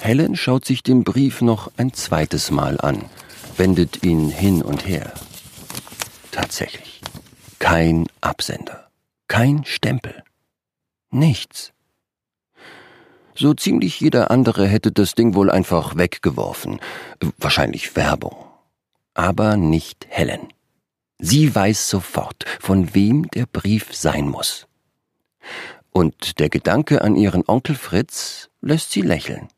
Helen schaut sich den Brief noch ein zweites Mal an, wendet ihn hin und her. Tatsächlich. Kein Absender. Kein Stempel. Nichts. So ziemlich jeder andere hätte das Ding wohl einfach weggeworfen. Wahrscheinlich Werbung. Aber nicht Helen. Sie weiß sofort, von wem der Brief sein muss. Und der Gedanke an ihren Onkel Fritz lässt sie lächeln.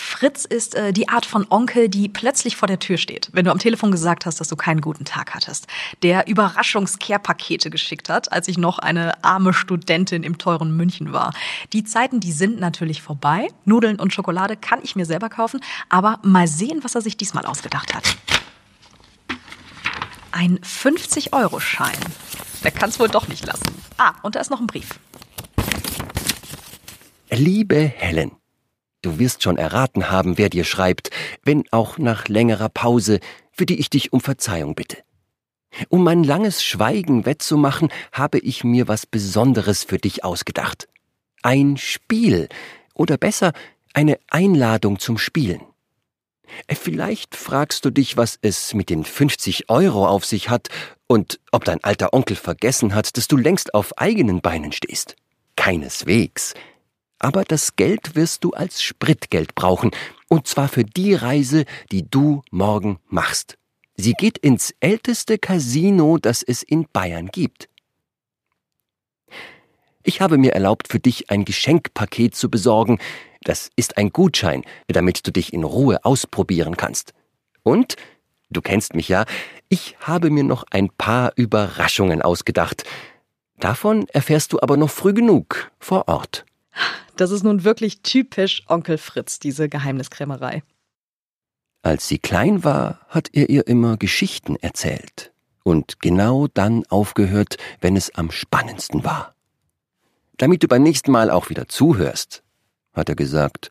Fritz ist äh, die Art von Onkel, die plötzlich vor der Tür steht, wenn du am Telefon gesagt hast, dass du keinen guten Tag hattest. Der Überraschungskehrpakete geschickt hat, als ich noch eine arme Studentin im teuren München war. Die Zeiten, die sind natürlich vorbei. Nudeln und Schokolade kann ich mir selber kaufen, aber mal sehen, was er sich diesmal ausgedacht hat. Ein 50-Euro-Schein. Der kann es wohl doch nicht lassen. Ah, und da ist noch ein Brief. Liebe Helen, du wirst schon erraten haben, wer dir schreibt, wenn auch nach längerer Pause, für die ich dich um Verzeihung bitte. Um mein langes Schweigen wettzumachen, habe ich mir was Besonderes für dich ausgedacht. Ein Spiel, oder besser, eine Einladung zum Spielen. Vielleicht fragst du dich, was es mit den 50 Euro auf sich hat und ob dein alter Onkel vergessen hat, dass du längst auf eigenen Beinen stehst. Keineswegs aber das Geld wirst du als Spritgeld brauchen, und zwar für die Reise, die du morgen machst. Sie geht ins älteste Casino, das es in Bayern gibt. Ich habe mir erlaubt, für dich ein Geschenkpaket zu besorgen. Das ist ein Gutschein, damit du dich in Ruhe ausprobieren kannst. Und, du kennst mich ja, ich habe mir noch ein paar Überraschungen ausgedacht. Davon erfährst du aber noch früh genug vor Ort. Das ist nun wirklich typisch Onkel Fritz, diese Geheimniskrämerei. Als sie klein war, hat er ihr immer Geschichten erzählt und genau dann aufgehört, wenn es am spannendsten war. Damit du beim nächsten Mal auch wieder zuhörst, hat er gesagt.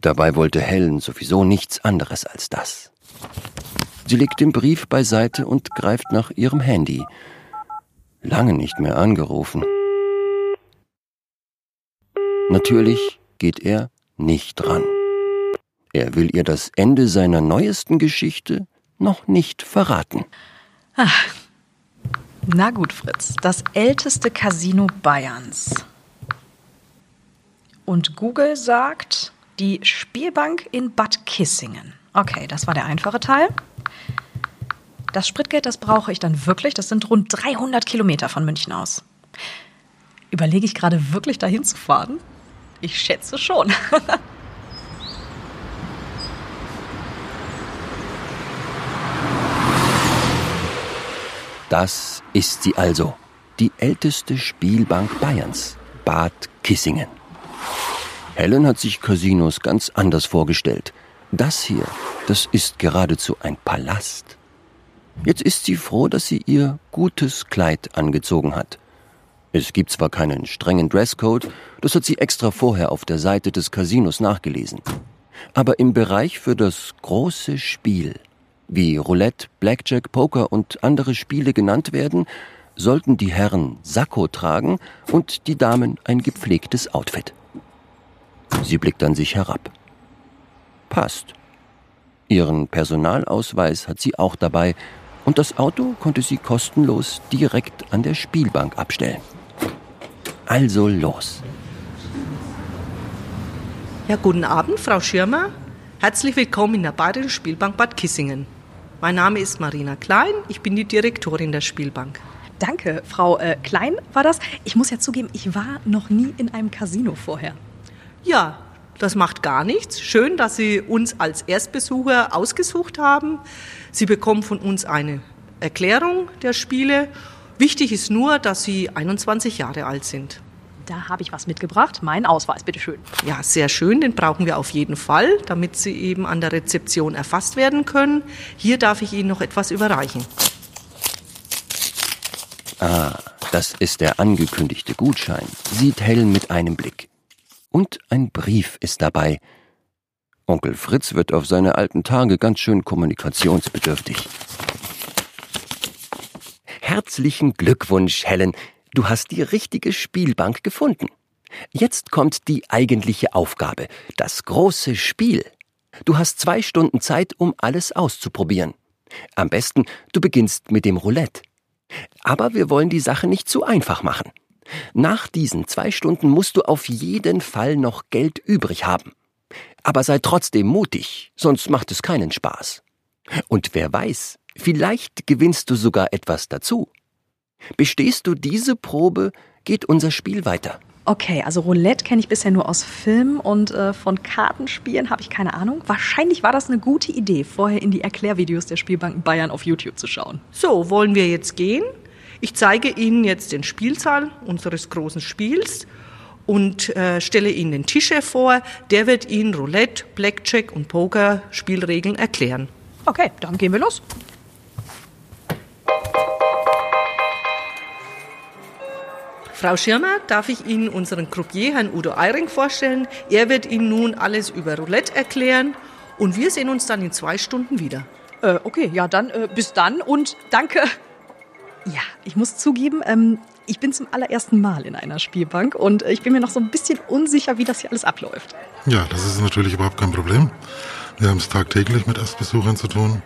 Dabei wollte Helen sowieso nichts anderes als das. Sie legt den Brief beiseite und greift nach ihrem Handy. Lange nicht mehr angerufen. Natürlich geht er nicht dran. Er will ihr das Ende seiner neuesten Geschichte noch nicht verraten. Ach. Na gut, Fritz. Das älteste Casino Bayerns. Und Google sagt, die Spielbank in Bad Kissingen. Okay, das war der einfache Teil. Das Spritgeld, das brauche ich dann wirklich. Das sind rund 300 Kilometer von München aus. Überlege ich gerade wirklich dahin zu fahren? Ich schätze schon. das ist sie also, die älteste Spielbank Bayerns, Bad Kissingen. Helen hat sich Casinos ganz anders vorgestellt. Das hier, das ist geradezu ein Palast. Jetzt ist sie froh, dass sie ihr gutes Kleid angezogen hat. Es gibt zwar keinen strengen Dresscode, das hat sie extra vorher auf der Seite des Casinos nachgelesen. Aber im Bereich für das große Spiel, wie Roulette, Blackjack, Poker und andere Spiele genannt werden, sollten die Herren Sakko tragen und die Damen ein gepflegtes Outfit. Sie blickt an sich herab. Passt. Ihren Personalausweis hat sie auch dabei und das Auto konnte sie kostenlos direkt an der Spielbank abstellen. Also los. Ja, guten Abend, Frau Schirmer. Herzlich willkommen in der Bayerischen Spielbank Bad Kissingen. Mein Name ist Marina Klein, ich bin die Direktorin der Spielbank. Danke, Frau äh, Klein war das. Ich muss ja zugeben, ich war noch nie in einem Casino vorher. Ja, das macht gar nichts. Schön, dass Sie uns als Erstbesucher ausgesucht haben. Sie bekommen von uns eine Erklärung der Spiele Wichtig ist nur, dass Sie 21 Jahre alt sind. Da habe ich was mitgebracht. Mein Ausweis, bitteschön. Ja, sehr schön. Den brauchen wir auf jeden Fall, damit Sie eben an der Rezeption erfasst werden können. Hier darf ich Ihnen noch etwas überreichen. Ah, das ist der angekündigte Gutschein, sieht Helen mit einem Blick. Und ein Brief ist dabei. Onkel Fritz wird auf seine alten Tage ganz schön kommunikationsbedürftig. Herzlichen Glückwunsch, Helen. Du hast die richtige Spielbank gefunden. Jetzt kommt die eigentliche Aufgabe, das große Spiel. Du hast zwei Stunden Zeit, um alles auszuprobieren. Am besten, du beginnst mit dem Roulette. Aber wir wollen die Sache nicht zu einfach machen. Nach diesen zwei Stunden musst du auf jeden Fall noch Geld übrig haben. Aber sei trotzdem mutig, sonst macht es keinen Spaß. Und wer weiß, vielleicht gewinnst du sogar etwas dazu. Bestehst du diese Probe, geht unser Spiel weiter. Okay, also Roulette kenne ich bisher nur aus Filmen und äh, von Kartenspielen habe ich keine Ahnung. Wahrscheinlich war das eine gute Idee, vorher in die Erklärvideos der Spielbanken Bayern auf YouTube zu schauen. So, wollen wir jetzt gehen? Ich zeige Ihnen jetzt den Spielsaal unseres großen Spiels und äh, stelle Ihnen den Tischchef vor. Der wird Ihnen Roulette, Blackjack und Poker Spielregeln erklären. Okay, dann gehen wir los. Frau Schirmer, darf ich Ihnen unseren Croupier, Herrn Udo Eiring, vorstellen? Er wird Ihnen nun alles über Roulette erklären und wir sehen uns dann in zwei Stunden wieder. Äh, okay, ja, dann äh, bis dann und danke. Ja, ich muss zugeben, ähm, ich bin zum allerersten Mal in einer Spielbank und äh, ich bin mir noch so ein bisschen unsicher, wie das hier alles abläuft. Ja, das ist natürlich überhaupt kein Problem. Wir haben es tagtäglich mit Erstbesuchern zu tun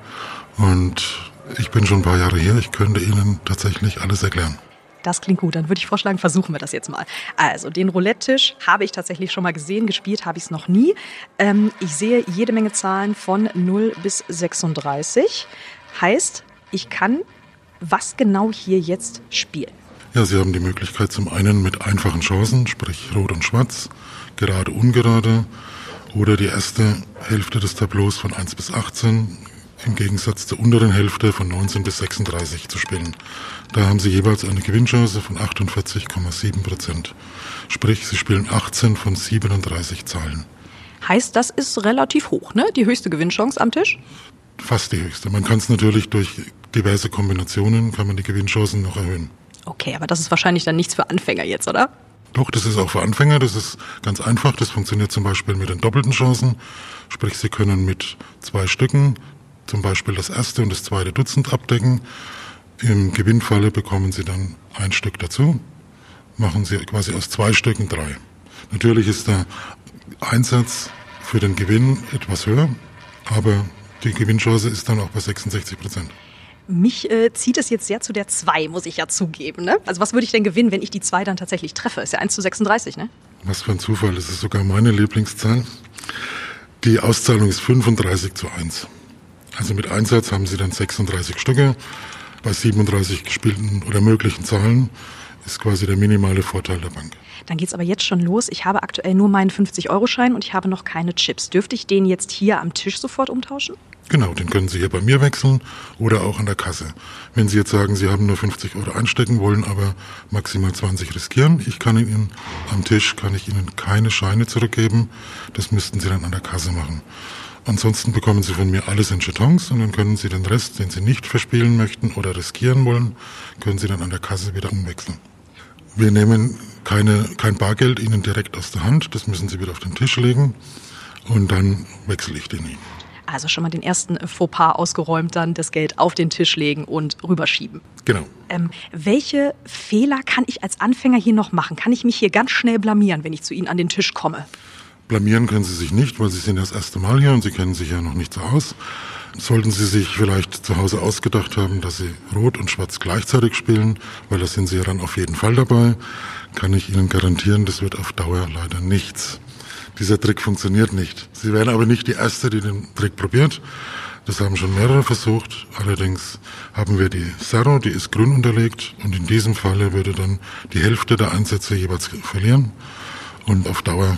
und ich bin schon ein paar Jahre hier. Ich könnte Ihnen tatsächlich alles erklären. Das klingt gut. Dann würde ich vorschlagen, versuchen wir das jetzt mal. Also, den Roulette-Tisch habe ich tatsächlich schon mal gesehen. Gespielt habe ich es noch nie. Ähm, ich sehe jede Menge Zahlen von 0 bis 36. Heißt, ich kann was genau hier jetzt spielen? Ja, Sie haben die Möglichkeit zum einen mit einfachen Chancen, sprich Rot und Schwarz, gerade, ungerade, oder die erste Hälfte des Tableaus von 1 bis 18 im Gegensatz zur unteren Hälfte von 19 bis 36 zu spielen. Da haben sie jeweils eine Gewinnchance von 48,7 Prozent. Sprich, sie spielen 18 von 37 Zahlen. Heißt, das ist relativ hoch, ne? Die höchste Gewinnchance am Tisch? Fast die höchste. Man kann es natürlich durch diverse Kombinationen, kann man die Gewinnchancen noch erhöhen. Okay, aber das ist wahrscheinlich dann nichts für Anfänger jetzt, oder? Doch, das ist auch für Anfänger. Das ist ganz einfach. Das funktioniert zum Beispiel mit den doppelten Chancen. Sprich, Sie können mit zwei Stücken zum Beispiel das erste und das zweite Dutzend abdecken. Im Gewinnfalle bekommen Sie dann ein Stück dazu, machen Sie quasi aus zwei Stücken drei. Natürlich ist der Einsatz für den Gewinn etwas höher, aber die Gewinnchance ist dann auch bei 66 Prozent. Mich äh, zieht es jetzt sehr zu der 2, muss ich ja zugeben. Ne? Also was würde ich denn gewinnen, wenn ich die 2 dann tatsächlich treffe? Ist ja 1 zu 36, ne? Was für ein Zufall, das ist sogar meine Lieblingszahl. Die Auszahlung ist 35 zu 1. Also mit Einsatz haben Sie dann 36 Stücke. Bei 37 gespielten oder möglichen Zahlen ist quasi der minimale Vorteil der Bank. Dann geht's aber jetzt schon los. Ich habe aktuell nur meinen 50-Euro-Schein und ich habe noch keine Chips. Dürfte ich den jetzt hier am Tisch sofort umtauschen? Genau, den können Sie hier bei mir wechseln oder auch an der Kasse. Wenn Sie jetzt sagen, Sie haben nur 50 Euro einstecken, wollen aber maximal 20 riskieren, ich kann Ihnen am Tisch kann ich Ihnen keine Scheine zurückgeben. Das müssten Sie dann an der Kasse machen. Ansonsten bekommen Sie von mir alles in Jetons und dann können Sie den Rest, den Sie nicht verspielen möchten oder riskieren wollen, können Sie dann an der Kasse wieder umwechseln. Wir nehmen keine, kein Bargeld Ihnen direkt aus der Hand, das müssen Sie wieder auf den Tisch legen und dann wechsle ich den Ihnen. Also schon mal den ersten Fauxpas ausgeräumt, dann das Geld auf den Tisch legen und rüberschieben. Genau. Ähm, welche Fehler kann ich als Anfänger hier noch machen? Kann ich mich hier ganz schnell blamieren, wenn ich zu Ihnen an den Tisch komme? Blamieren können Sie sich nicht, weil Sie sind das erste Mal hier und Sie kennen sich ja noch nicht so aus. Sollten Sie sich vielleicht zu Hause ausgedacht haben, dass Sie Rot und Schwarz gleichzeitig spielen, weil da sind Sie ja dann auf jeden Fall dabei, kann ich Ihnen garantieren, das wird auf Dauer leider nichts. Dieser Trick funktioniert nicht. Sie werden aber nicht die Erste, die den Trick probiert. Das haben schon mehrere versucht. Allerdings haben wir die Serro, die ist grün unterlegt und in diesem Falle würde dann die Hälfte der Einsätze jeweils verlieren und auf Dauer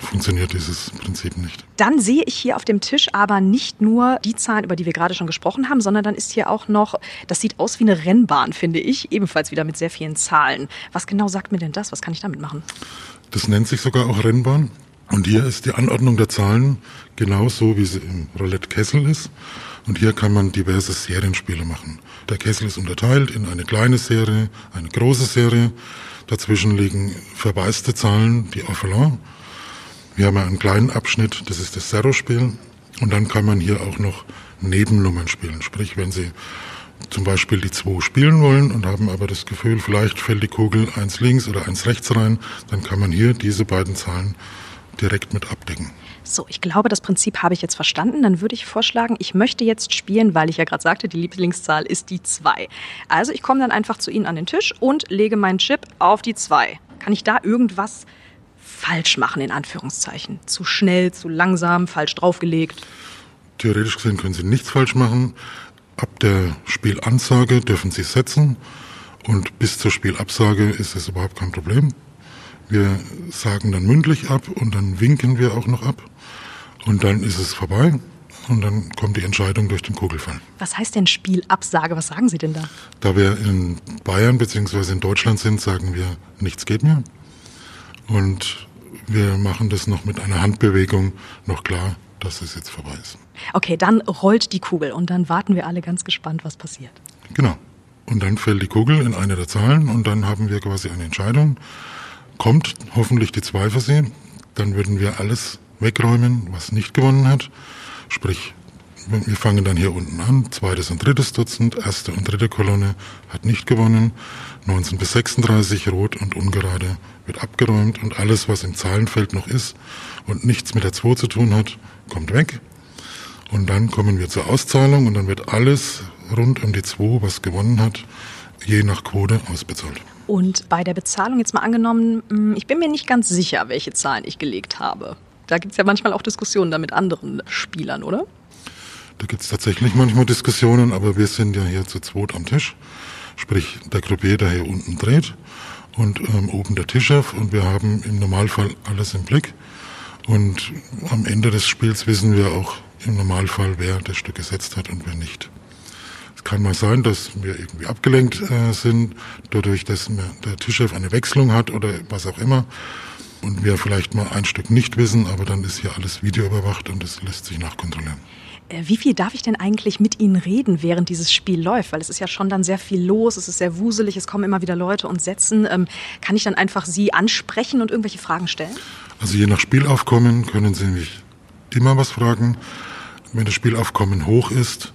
funktioniert dieses Prinzip nicht. Dann sehe ich hier auf dem Tisch aber nicht nur die Zahlen, über die wir gerade schon gesprochen haben, sondern dann ist hier auch noch, das sieht aus wie eine Rennbahn, finde ich, ebenfalls wieder mit sehr vielen Zahlen. Was genau sagt mir denn das? Was kann ich damit machen? Das nennt sich sogar auch Rennbahn. Und hier ist die Anordnung der Zahlen genauso, wie sie im Roulette-Kessel ist. Und hier kann man diverse Serienspiele machen. Der Kessel ist unterteilt in eine kleine Serie, eine große Serie. Dazwischen liegen verwaiste Zahlen, die Orphelin. Wir haben einen kleinen Abschnitt, das ist das Zero-Spiel. Und dann kann man hier auch noch Nebennummern spielen. Sprich, wenn Sie zum Beispiel die 2 spielen wollen und haben aber das Gefühl, vielleicht fällt die Kugel eins links oder eins rechts rein, dann kann man hier diese beiden Zahlen direkt mit abdecken. So, ich glaube, das Prinzip habe ich jetzt verstanden. Dann würde ich vorschlagen, ich möchte jetzt spielen, weil ich ja gerade sagte, die Lieblingszahl ist die 2. Also ich komme dann einfach zu Ihnen an den Tisch und lege meinen Chip auf die 2. Kann ich da irgendwas falsch machen, in Anführungszeichen? Zu schnell, zu langsam, falsch draufgelegt? Theoretisch gesehen können Sie nichts falsch machen. Ab der Spielansage dürfen Sie setzen und bis zur Spielabsage ist es überhaupt kein Problem. Wir sagen dann mündlich ab und dann winken wir auch noch ab und dann ist es vorbei und dann kommt die Entscheidung durch den Kugelfall. Was heißt denn Spielabsage? Was sagen Sie denn da? Da wir in Bayern bzw. in Deutschland sind, sagen wir, nichts geht mehr. Und wir machen das noch mit einer Handbewegung noch klar, dass es jetzt vorbei ist. Okay, dann rollt die Kugel und dann warten wir alle ganz gespannt, was passiert. Genau. Und dann fällt die Kugel in eine der Zahlen und dann haben wir quasi eine Entscheidung. Kommt hoffentlich die 2 für Sie, dann würden wir alles wegräumen, was nicht gewonnen hat. Sprich, wir fangen dann hier unten an, zweites und drittes Dutzend, erste und dritte Kolonne hat nicht gewonnen, 19 bis 36 rot und ungerade wird abgeräumt und alles, was im Zahlenfeld noch ist und nichts mit der 2 zu tun hat, kommt weg. Und dann kommen wir zur Auszahlung und dann wird alles rund um die 2, was gewonnen hat, je nach Quote ausbezahlt. Und bei der Bezahlung jetzt mal angenommen, hm, ich bin mir nicht ganz sicher, welche Zahlen ich gelegt habe. Da gibt es ja manchmal auch Diskussionen da mit anderen Spielern, oder? Da gibt es tatsächlich manchmal Diskussionen, aber wir sind ja hier zu zweit am Tisch. Sprich, der Croupier, der hier unten dreht und ähm, oben der Tischchef und wir haben im Normalfall alles im Blick. Und am Ende des Spiels wissen wir auch im Normalfall, wer das Stück gesetzt hat und wer nicht. Es kann mal sein, dass wir irgendwie abgelenkt äh, sind, dadurch, dass der Tischchef eine Wechslung hat oder was auch immer und wir vielleicht mal ein Stück nicht wissen, aber dann ist hier alles videoüberwacht und es lässt sich nachkontrollieren. Äh, wie viel darf ich denn eigentlich mit Ihnen reden, während dieses Spiel läuft? Weil es ist ja schon dann sehr viel los, es ist sehr wuselig, es kommen immer wieder Leute und setzen. Ähm, kann ich dann einfach Sie ansprechen und irgendwelche Fragen stellen? Also je nach Spielaufkommen können Sie mich immer was fragen. Wenn das Spielaufkommen hoch ist,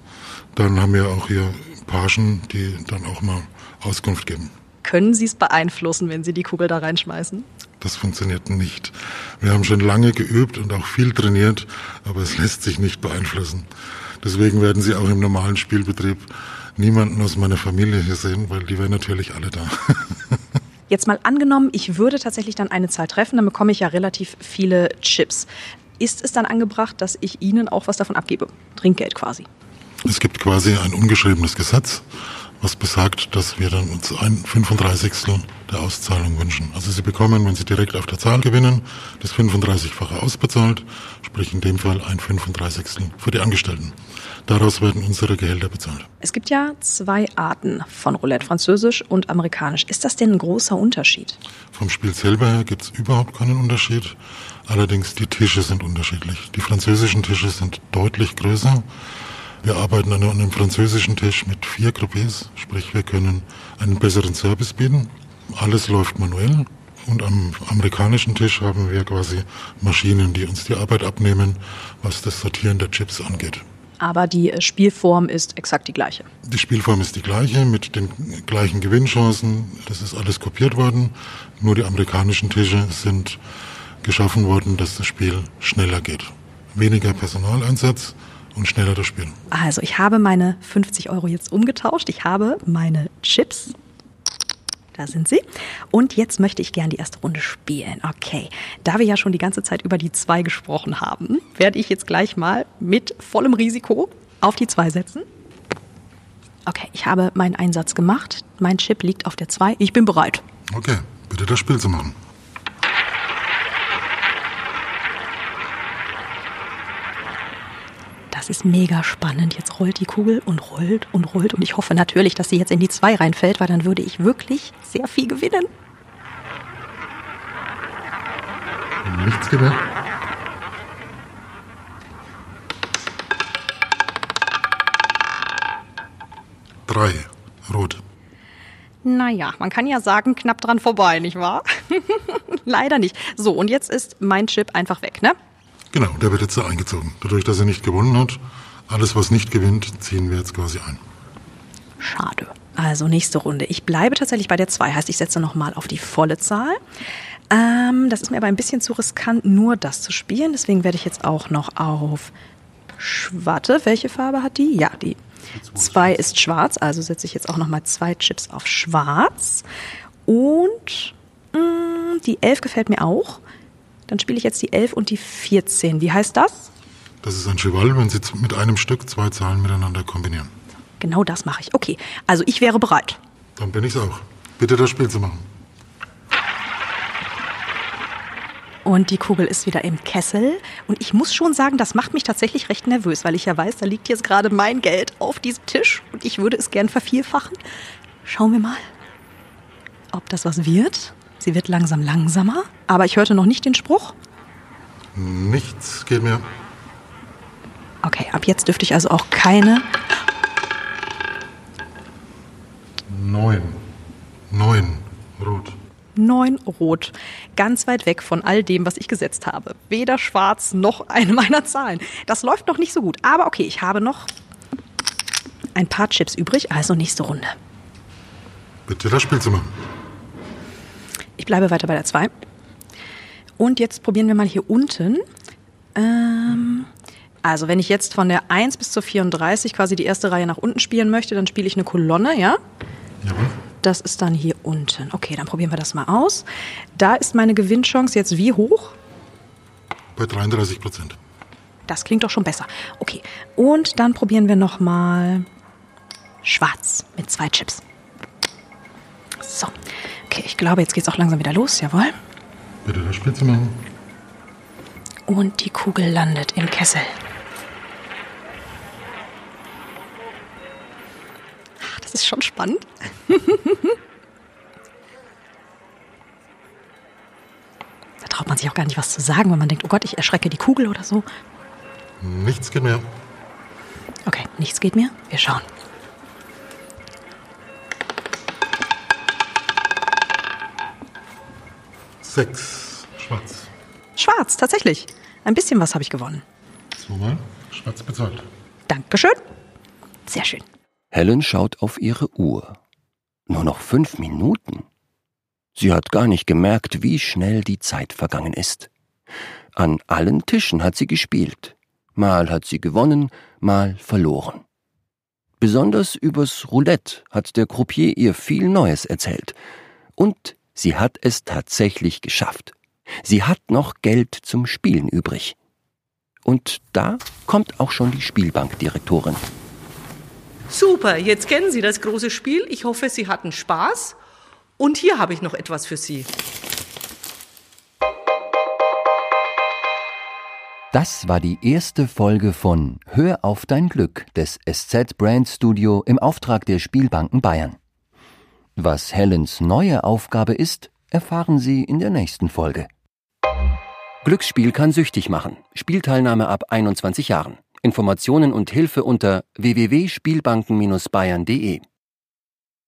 dann haben wir auch hier Pagen, die dann auch mal Auskunft geben. Können Sie es beeinflussen, wenn Sie die Kugel da reinschmeißen? Das funktioniert nicht. Wir haben schon lange geübt und auch viel trainiert, aber es lässt sich nicht beeinflussen. Deswegen werden Sie auch im normalen Spielbetrieb niemanden aus meiner Familie hier sehen, weil die wären natürlich alle da. Jetzt mal angenommen, ich würde tatsächlich dann eine Zahl treffen, dann bekomme ich ja relativ viele Chips. Ist es dann angebracht, dass ich Ihnen auch was davon abgebe? Trinkgeld quasi. Es gibt quasi ein ungeschriebenes Gesetz was besagt, dass wir dann uns ein 35. der Auszahlung wünschen. Also Sie bekommen, wenn Sie direkt auf der Zahl gewinnen, das 35-fache ausbezahlt, sprich in dem Fall ein 35. für die Angestellten. Daraus werden unsere Gehälter bezahlt. Es gibt ja zwei Arten von Roulette, französisch und amerikanisch. Ist das denn ein großer Unterschied? Vom Spiel selber her gibt es überhaupt keinen Unterschied. Allerdings die Tische sind unterschiedlich. Die französischen Tische sind deutlich größer wir arbeiten an einem französischen Tisch mit vier Croupiers, sprich wir können einen besseren Service bieten. Alles läuft manuell und am amerikanischen Tisch haben wir quasi Maschinen, die uns die Arbeit abnehmen, was das Sortieren der Chips angeht. Aber die äh, Spielform ist exakt die gleiche. Die Spielform ist die gleiche mit den gleichen Gewinnchancen. Das ist alles kopiert worden. Nur die amerikanischen Tische sind geschaffen worden, dass das Spiel schneller geht. Weniger Personaleinsatz, und schneller das Spielen. Also ich habe meine 50 Euro jetzt umgetauscht. Ich habe meine Chips. Da sind sie. Und jetzt möchte ich gern die erste Runde spielen. Okay. Da wir ja schon die ganze Zeit über die zwei gesprochen haben, werde ich jetzt gleich mal mit vollem Risiko auf die zwei setzen. Okay, ich habe meinen Einsatz gemacht. Mein Chip liegt auf der 2. Ich bin bereit. Okay, bitte das Spiel zu machen. Das ist mega spannend. Jetzt rollt die Kugel und rollt und rollt. Und ich hoffe natürlich, dass sie jetzt in die 2 reinfällt, weil dann würde ich wirklich sehr viel gewinnen. Nichts gewinnen. Drei. Rot. Naja, man kann ja sagen, knapp dran vorbei, nicht wahr? Leider nicht. So, und jetzt ist mein Chip einfach weg, ne? Genau, der wird jetzt eingezogen. Dadurch, dass er nicht gewonnen hat, alles was nicht gewinnt, ziehen wir jetzt quasi ein. Schade. Also nächste Runde. Ich bleibe tatsächlich bei der 2, heißt ich setze nochmal auf die volle Zahl. Ähm, das ist mir aber ein bisschen zu riskant, nur das zu spielen. Deswegen werde ich jetzt auch noch auf Schwarte. Welche Farbe hat die? Ja, die 2 ist schwarz, also setze ich jetzt auch nochmal zwei Chips auf schwarz. Und mh, mm, die 11 gefällt mir auch. Dann spiele ich jetzt die 11 und die 14. Wie heißt das? Das ist ein Cheval, wenn Sie mit einem Stück zwei Zahlen miteinander kombinieren. Genau das mache ich. Okay, also ich wäre bereit. Dann bin ich's auch. Bitte das Spiel zu machen. Und die Kugel ist wieder im Kessel. Und ich muss schon sagen, das macht mich tatsächlich recht nervös, weil ich ja weiß, da liegt jetzt gerade mein Geld auf diesem Tisch und ich würde es gern vervielfachen. Schauen wir mal, ob das was wird. Sie wird langsam langsamer, aber ich hörte noch nicht den Spruch. Nichts geht mehr. Okay, ab jetzt dürfte ich also auch keine Neun. Neun. Rot. Neun rot. Ganz weit weg von all dem, was ich gesetzt habe. Weder schwarz noch eine meiner Zahlen. Das läuft noch nicht so gut. Aber okay, ich habe noch ein paar Chips übrig. Also nächste Runde. Bitte das Spiel zu machen. Ich bleibe weiter bei der 2. Und jetzt probieren wir mal hier unten. Ähm, also wenn ich jetzt von der 1 bis zur 34 quasi die erste Reihe nach unten spielen möchte, dann spiele ich eine Kolonne, ja? Jawohl. Das ist dann hier unten. Okay, dann probieren wir das mal aus. Da ist meine Gewinnchance jetzt wie hoch? Bei 33 Prozent. Das klingt doch schon besser. Okay, und dann probieren wir noch mal schwarz mit zwei Chips. So, okay, ich glaube, jetzt geht's auch langsam wieder los, jawohl. Bitte das Spiel zu machen. Und die Kugel landet im Kessel. Das ist schon spannend. da traut man sich auch gar nicht was zu sagen, wenn man denkt, oh Gott, ich erschrecke die Kugel oder so. Nichts geht mehr. Okay, nichts geht mehr. Wir schauen. Sechs. Schwarz. Schwarz, tatsächlich. Ein bisschen was habe ich gewonnen. Zweimal. Schwarz bezahlt. Dankeschön. Sehr schön. Helen schaut auf ihre Uhr. Nur noch fünf Minuten. Sie hat gar nicht gemerkt, wie schnell die Zeit vergangen ist. An allen Tischen hat sie gespielt. Mal hat sie gewonnen, mal verloren. Besonders übers Roulette hat der Croupier ihr viel Neues erzählt. Und sie hat es tatsächlich geschafft. Sie hat noch Geld zum Spielen übrig. Und da kommt auch schon die Spielbankdirektorin. Super, jetzt kennen Sie das große Spiel. Ich hoffe, Sie hatten Spaß. Und hier habe ich noch etwas für Sie. Das war die erste Folge von Hör auf dein Glück des SZ Brand Studio im Auftrag der Spielbanken Bayern. Was Helens neue Aufgabe ist, erfahren Sie in der nächsten Folge. Glücksspiel kann süchtig machen. Spielteilnahme ab 21 Jahren. Informationen und Hilfe unter www.spielbanken-bayern.de